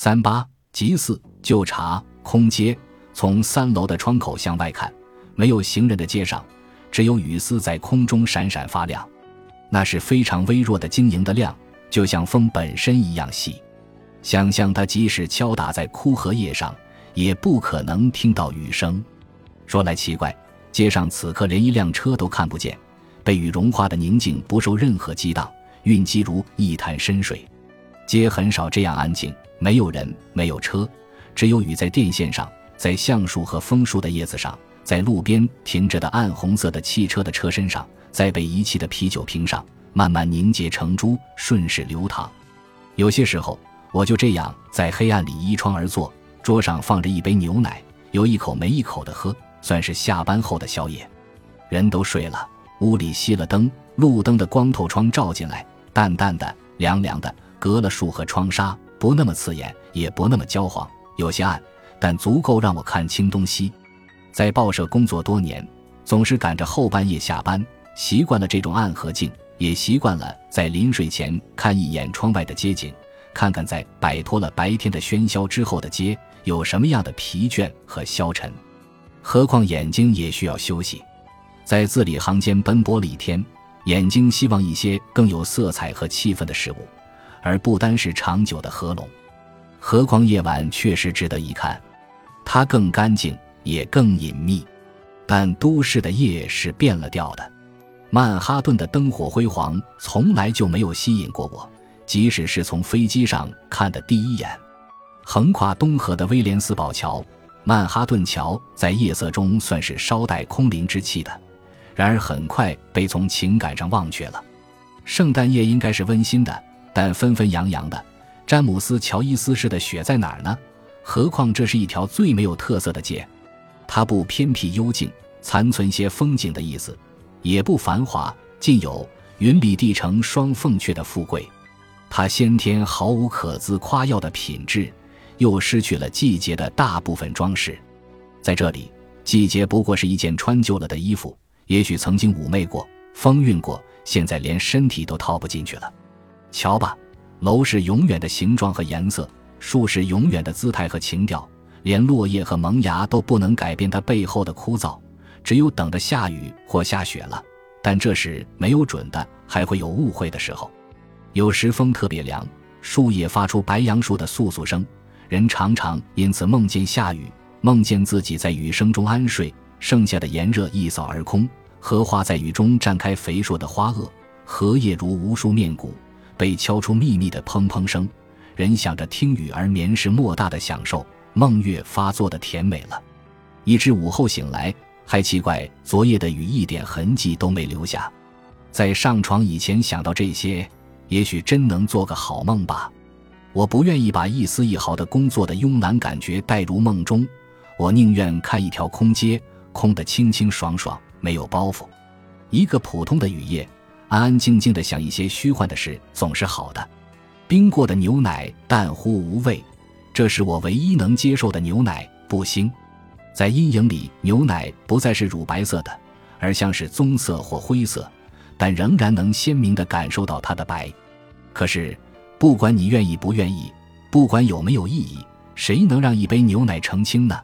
三八即四旧茶空街，从三楼的窗口向外看，没有行人的街上，只有雨丝在空中闪闪发亮，那是非常微弱的晶莹的亮，就像风本身一样细。想象它即使敲打在枯荷叶上，也不可能听到雨声。说来奇怪，街上此刻连一辆车都看不见，被雨融化的宁静不受任何激荡，蕴积如一潭深水。街很少这样安静，没有人，没有车，只有雨在电线上，在橡树和枫树的叶子上，在路边停着的暗红色的汽车的车身上，在被遗弃的啤酒瓶上，慢慢凝结成珠，顺势流淌。有些时候。我就这样在黑暗里依窗而坐，桌上放着一杯牛奶，有一口没一口的喝，算是下班后的宵夜。人都睡了，屋里熄了灯，路灯的光透窗照进来，淡淡的、凉凉的，隔了树和窗纱，不那么刺眼，也不那么焦黄，有些暗，但足够让我看清东西。在报社工作多年，总是赶着后半夜下班，习惯了这种暗和静，也习惯了在临睡前看一眼窗外的街景。看看在摆脱了白天的喧嚣之后的街有什么样的疲倦和消沉，何况眼睛也需要休息。在字里行间奔波了一天，眼睛希望一些更有色彩和气氛的事物，而不单是长久的合拢。何况夜晚确实值得一看，它更干净，也更隐秘。但都市的夜是变了调的，曼哈顿的灯火辉煌从来就没有吸引过我。即使是从飞机上看的第一眼，横跨东河的威廉斯堡桥、曼哈顿桥，在夜色中算是稍带空灵之气的，然而很快被从情感上忘却了。圣诞夜应该是温馨的，但纷纷扬扬的。詹姆斯·乔伊斯式的雪在哪儿呢？何况这是一条最没有特色的街，它不偏僻幽静，残存些风景的意思，也不繁华，尽有云里地城双凤阙的富贵。它先天毫无可自夸耀的品质，又失去了季节的大部分装饰。在这里，季节不过是一件穿旧了的衣服，也许曾经妩媚过、风韵过，现在连身体都套不进去了。瞧吧，楼是永远的形状和颜色，树是永远的姿态和情调，连落叶和萌芽都不能改变它背后的枯燥。只有等着下雨或下雪了，但这时没有准的，还会有误会的时候。有时风特别凉，树叶发出白杨树的簌簌声，人常常因此梦见下雨，梦见自己在雨声中安睡，剩下的炎热一扫而空。荷花在雨中绽开肥硕的花萼，荷叶如无数面鼓，被敲出密密的砰砰声。人想着听雨而眠是莫大的享受，梦月发作的甜美了。一至午后醒来，还奇怪昨夜的雨一点痕迹都没留下。在上床以前想到这些。也许真能做个好梦吧。我不愿意把一丝一毫的工作的慵懒感觉带入梦中，我宁愿看一条空街，空得清清爽爽，没有包袱。一个普通的雨夜，安安静静的想一些虚幻的事，总是好的。冰过的牛奶淡乎无味，这是我唯一能接受的牛奶，不腥。在阴影里，牛奶不再是乳白色的，而像是棕色或灰色。但仍然能鲜明地感受到它的白。可是，不管你愿意不愿意，不管有没有意义，谁能让一杯牛奶澄清呢？